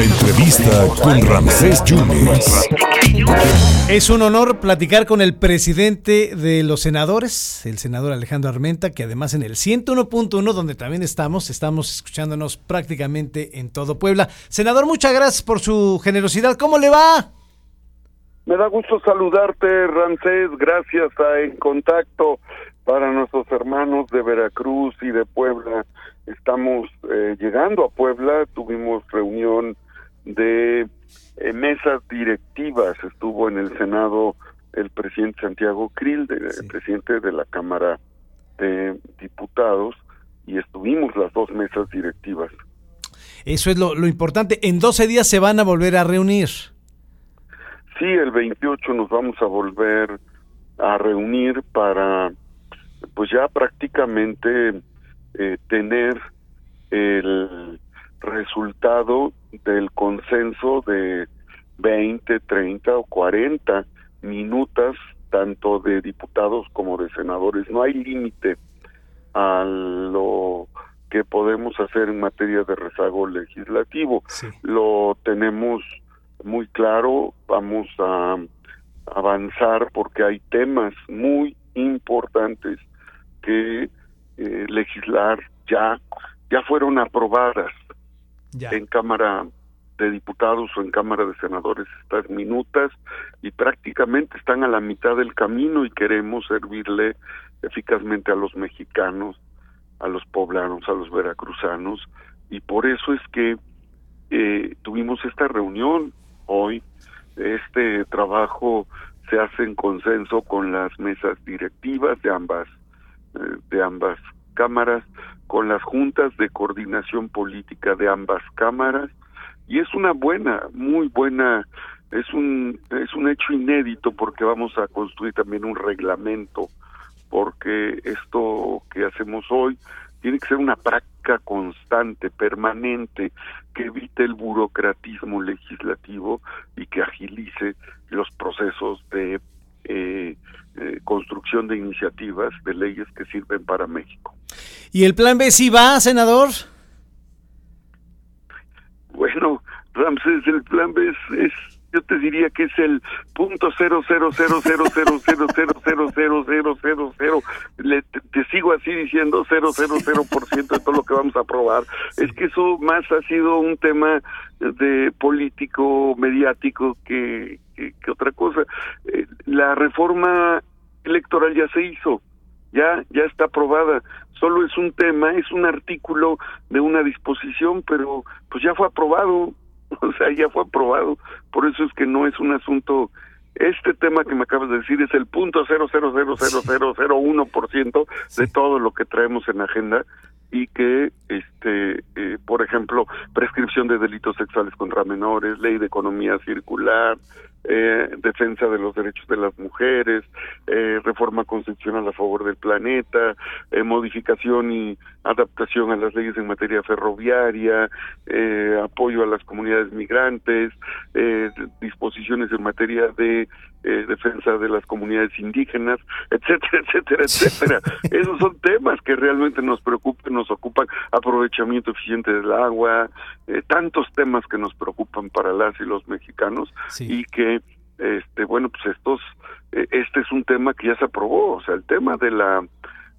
La entrevista con Ramsés Yunes. Es un honor platicar con el presidente de los senadores, el senador Alejandro Armenta, que además en el 101.1, donde también estamos, estamos escuchándonos prácticamente en todo Puebla. Senador, muchas gracias por su generosidad. ¿Cómo le va? Me da gusto saludarte, Ramsés. Gracias a En Contacto para nuestros hermanos de Veracruz y de Puebla. Estamos eh, llegando a Puebla, tuvimos reunión de eh, mesas directivas, estuvo en el Senado el presidente Santiago Krill, el presidente de la Cámara de Diputados, y estuvimos las dos mesas directivas. Eso es lo, lo importante. En 12 días se van a volver a reunir. Sí, el 28 nos vamos a volver a reunir para pues ya prácticamente eh, tener el resultado del consenso de 20, 30 o 40 minutos tanto de diputados como de senadores. No hay límite a lo que podemos hacer en materia de rezago legislativo. Lo tenemos muy claro, vamos a avanzar porque hay temas muy importantes que eh, legislar ya ya fueron aprobadas en Cámara de Diputados o en Cámara de Senadores estas minutas y prácticamente están a la mitad del camino y queremos servirle eficazmente a los mexicanos, a los poblanos, a los veracruzanos y por eso es que eh, tuvimos esta reunión hoy. Este trabajo se hace en consenso con las mesas directivas de ambas eh, de ambas cámaras, con las juntas de coordinación política de ambas cámaras y es una buena, muy buena, es un es un hecho inédito porque vamos a construir también un reglamento porque esto que hacemos hoy tiene que ser una práctica constante, permanente, que evite el burocratismo legislativo y que agilice los procesos de eh, eh, construcción de iniciativas, de leyes que sirven para México. ¿Y el plan B sí va, senador? Bueno, Ramses, el plan B es, yo te diría que es el punto cero cero cero cero cero cero cero cero cero cero cero cero le te, sigo así diciendo cero cero cero por ciento de todo lo que vamos a aprobar es que eso más ha sido un tema de político mediático que que, otra cosa. Eh, la reforma electoral ya se hizo, ya, ya está aprobada. Solo es un tema, es un artículo de una disposición, pero pues ya fue aprobado, o sea, ya fue aprobado. Por eso es que no es un asunto este tema que me acabas de decir es el punto cero cero cero cero cero cero uno por ciento de todo lo que traemos en agenda y que este eh, por ejemplo prescripción de delitos sexuales contra menores ley de economía circular eh, defensa de los derechos de las mujeres, eh, reforma constitucional a favor del planeta, eh, modificación y adaptación a las leyes en materia ferroviaria, eh, apoyo a las comunidades migrantes, eh, disposiciones en materia de eh, defensa de las comunidades indígenas, etcétera, etcétera, etcétera. Esos son temas que realmente nos preocupan, nos ocupan, aprovechamiento eficiente del agua, eh, tantos temas que nos preocupan para las y los mexicanos y que este bueno pues estos eh, este es un tema que ya se aprobó o sea el tema de la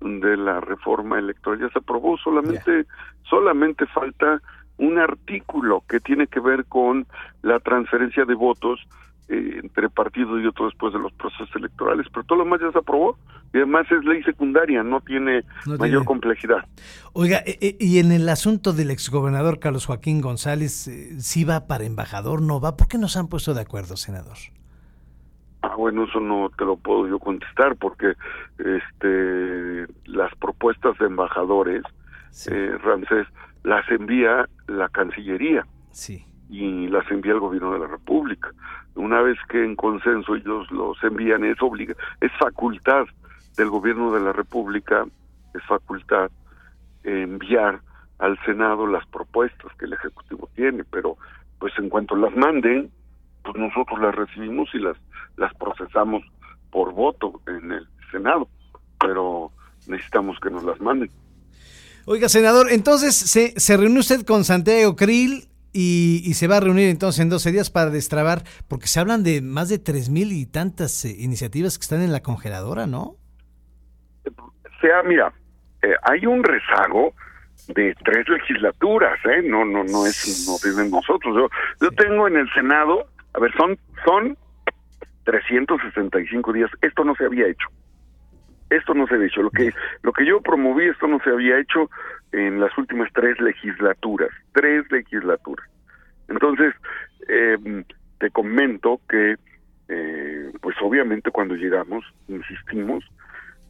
de la reforma electoral ya se aprobó solamente solamente falta un artículo que tiene que ver con la transferencia de votos eh, entre partidos y otro después de los procesos electorales, pero todo lo demás ya se aprobó y además es ley secundaria, no tiene mayor complejidad. Oiga, eh, eh, y en el asunto del exgobernador Carlos Joaquín González, si va para embajador, no va, ¿por qué no se han puesto de acuerdo, senador? Ah, bueno, eso no te lo puedo yo contestar porque este las propuestas de embajadores, Ramsés, las envía la Cancillería. Sí y las envía el gobierno de la República. Una vez que en consenso ellos los envían, es obliga es facultad del gobierno de la República, es facultad enviar al Senado las propuestas que el Ejecutivo tiene, pero pues en cuanto las manden, pues nosotros las recibimos y las las procesamos por voto en el Senado, pero necesitamos que nos las manden. Oiga, senador, entonces se, se reunió usted con Santiago Krill y, se va a reunir entonces en 12 días para destrabar, porque se hablan de más de tres mil y tantas eh, iniciativas que están en la congeladora, ¿no? Sea, mira, eh, hay un rezago de tres legislaturas, ¿eh? No, no, no es, no viven nosotros. Yo, yo tengo en el Senado, a ver, son, son 365 días. Esto no se había hecho. Esto no se había hecho. Lo que, lo que yo promoví, esto no se había hecho en las últimas tres legislaturas. Tres legislaturas. Entonces, eh, te comento que, eh, pues obviamente cuando llegamos, insistimos,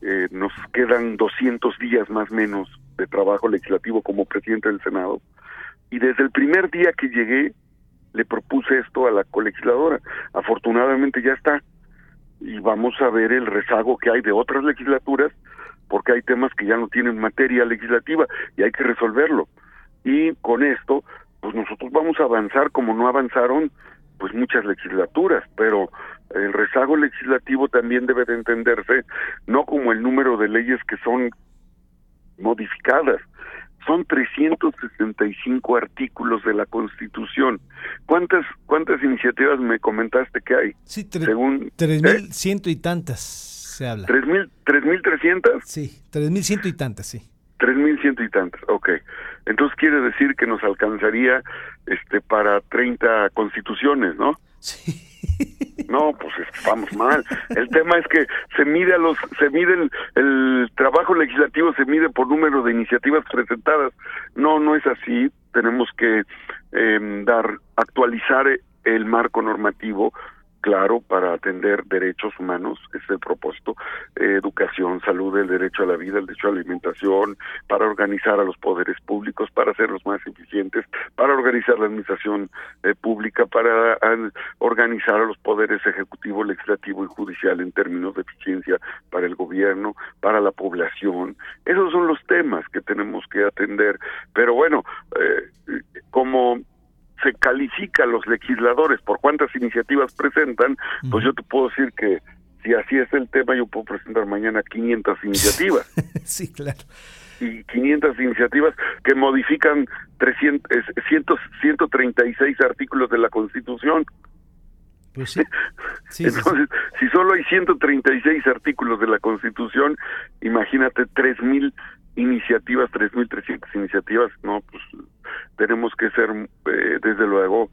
eh, nos quedan 200 días más menos de trabajo legislativo como presidente del Senado. Y desde el primer día que llegué, le propuse esto a la colegisladora. Afortunadamente ya está. Y vamos a ver el rezago que hay de otras legislaturas, porque hay temas que ya no tienen materia legislativa y hay que resolverlo. Y con esto, pues nosotros vamos a avanzar como no avanzaron pues muchas legislaturas, pero el rezago legislativo también debe de entenderse no como el número de leyes que son modificadas, son 365 artículos de la Constitución. ¿Cuántas cuántas iniciativas me comentaste que hay? Sí, Según, tres mil ¿eh? ciento y tantas se habla. ¿Tres mil, tres mil trescientas? Sí, tres mil ciento y tantas, sí. Tres mil ciento y tantas, ok. Entonces quiere decir que nos alcanzaría este para 30 constituciones, ¿no? Sí. No, pues vamos mal. El tema es que se mide a los, se mide el, trabajo legislativo se mide por número de iniciativas presentadas. No, no es así. Tenemos que eh, dar, actualizar el marco normativo claro para atender derechos humanos, es el propósito, educación, salud, el derecho a la vida, el derecho a la alimentación, para organizar a los poderes públicos, para hacerlos más eficientes, para organizar la administración eh, pública, para organizar a los poderes ejecutivo, legislativo y judicial en términos de eficiencia para el gobierno, para la población. Esos son los temas que tenemos que atender. Pero bueno, eh, como se califica a los legisladores por cuántas iniciativas presentan, pues yo te puedo decir que si así es el tema, yo puedo presentar mañana 500 iniciativas. sí, claro. Y 500 iniciativas que modifican 300, 136 artículos de la Constitución. Pues sí. Entonces, si solo hay 136 artículos de la Constitución, imagínate 3.000 iniciativas, 3.300 iniciativas, no, pues tenemos que ser, eh, desde luego,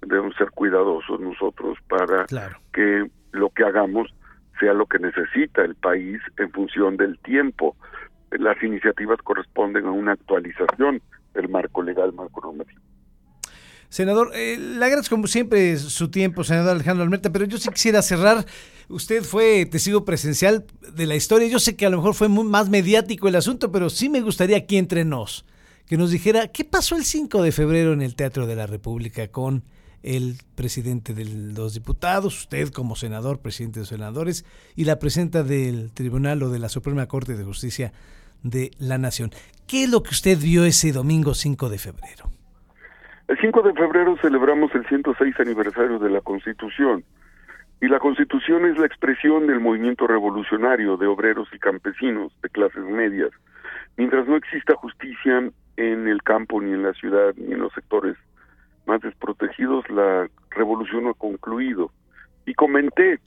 debemos ser cuidadosos nosotros para que lo que hagamos sea lo que necesita el país en función del tiempo. Las iniciativas corresponden a una actualización del marco legal, marco normativo. Senador, eh, le agradezco como siempre su tiempo, senador Alejandro Almerta, pero yo sí quisiera cerrar. Usted fue testigo presencial de la historia. Yo sé que a lo mejor fue más mediático el asunto, pero sí me gustaría aquí entre nos que nos dijera qué pasó el 5 de febrero en el Teatro de la República con el presidente de los diputados, usted como senador, presidente de los senadores, y la presidenta del Tribunal o de la Suprema Corte de Justicia de la Nación. ¿Qué es lo que usted vio ese domingo 5 de febrero? El 5 de febrero celebramos el 106 aniversario de la Constitución. Y la Constitución es la expresión del movimiento revolucionario de obreros y campesinos de clases medias. Mientras no exista justicia en el campo, ni en la ciudad, ni en los sectores más desprotegidos, la revolución no ha concluido. Y comenté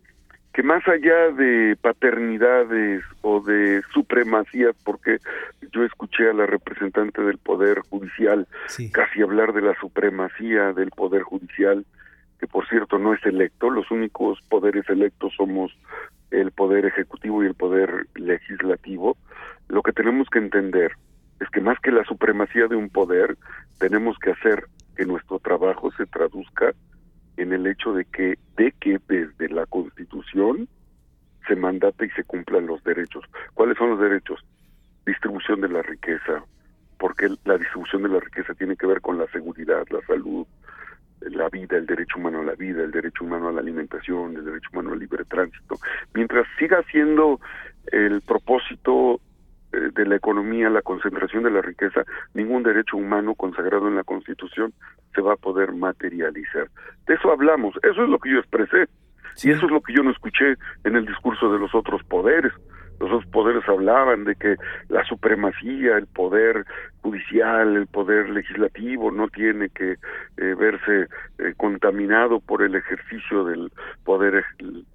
que más allá de paternidades o de supremacías, porque yo escuché a la representante del Poder Judicial casi hablar de la supremacía del Poder Judicial, que por cierto no es electo, los únicos poderes electos somos el Poder Ejecutivo y el Poder Legislativo, lo que tenemos que entender es que más que la supremacía de un poder, tenemos que hacer que nuestro trabajo se traduzca en el hecho de que de que desde la Constitución se mandate y se cumplan los derechos. ¿Cuáles son los derechos? Distribución de la riqueza, porque la distribución de la riqueza tiene que ver con la seguridad, la salud, la vida, el derecho humano a la vida, el derecho humano a la alimentación, el derecho humano al libre tránsito. Mientras siga siendo el propósito eh, de la economía, la concentración de la riqueza, ningún derecho humano consagrado en la Constitución se va a poder materializar. De eso hablamos, eso es lo que yo expresé y eso es lo que yo no escuché en el discurso de los otros poderes. Los dos poderes hablaban de que la supremacía, el poder judicial, el poder legislativo no tiene que eh, verse eh, contaminado por el ejercicio del poder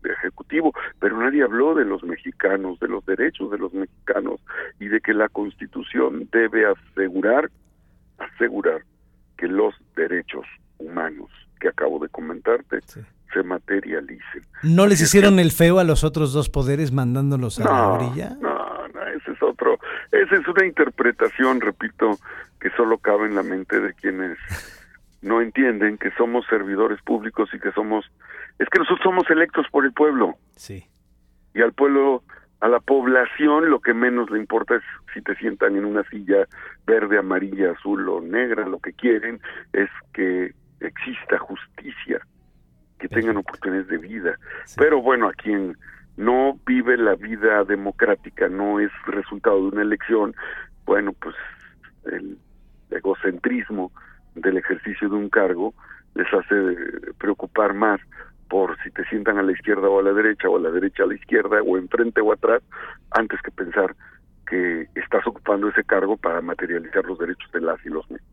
ejecutivo, pero nadie habló de los mexicanos, de los derechos de los mexicanos y de que la Constitución debe asegurar asegurar que los derechos humanos que acabo de comentarte se materialicen. ¿No les hicieron el feo a los otros dos poderes mandándolos a la orilla? No, no, ese es otro, esa es una interpretación, repito, que solo cabe en la mente de quienes no entienden que somos servidores públicos y que somos, es que nosotros somos electos por el pueblo. Sí. Y al pueblo, a la población, lo que menos le importa es si te sientan en una silla verde, amarilla, azul o negra, lo que quieren es que exista justicia que tengan oportunidades de vida. Pero bueno, a quien no vive la vida democrática, no es resultado de una elección, bueno, pues el egocentrismo del ejercicio de un cargo les hace preocupar más por si te sientan a la izquierda o a la derecha o a la derecha a la izquierda o enfrente o atrás antes que pensar que estás ocupando ese cargo para materializar los derechos de las y los mexicanos.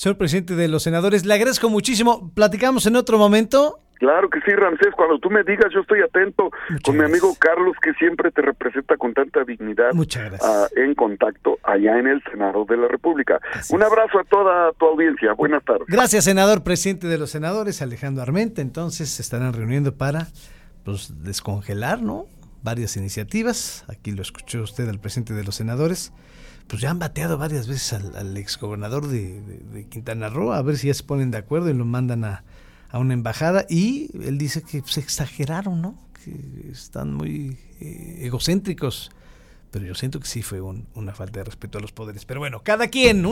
Señor presidente de los senadores, le agradezco muchísimo. ¿Platicamos en otro momento? Claro que sí, Ramsés. Cuando tú me digas, yo estoy atento con mi amigo Carlos, que siempre te representa con tanta dignidad. Muchas gracias. Ah, en contacto allá en el Senado de la República. Un abrazo a toda tu audiencia. Buenas tardes. Gracias, senador, presidente de los senadores, Alejandro Armenta. Entonces se estarán reuniendo para pues, descongelar, ¿no? Varias iniciativas. Aquí lo escuchó usted, al presidente de los senadores pues ya han bateado varias veces al, exgobernador de, Quintana Roo, a ver si ya se ponen de acuerdo y lo mandan a, a una embajada y él dice que se exageraron, ¿no? Que están muy eh, egocéntricos. Pero yo siento que sí fue una falta de respeto a los poderes. Pero bueno, cada quien.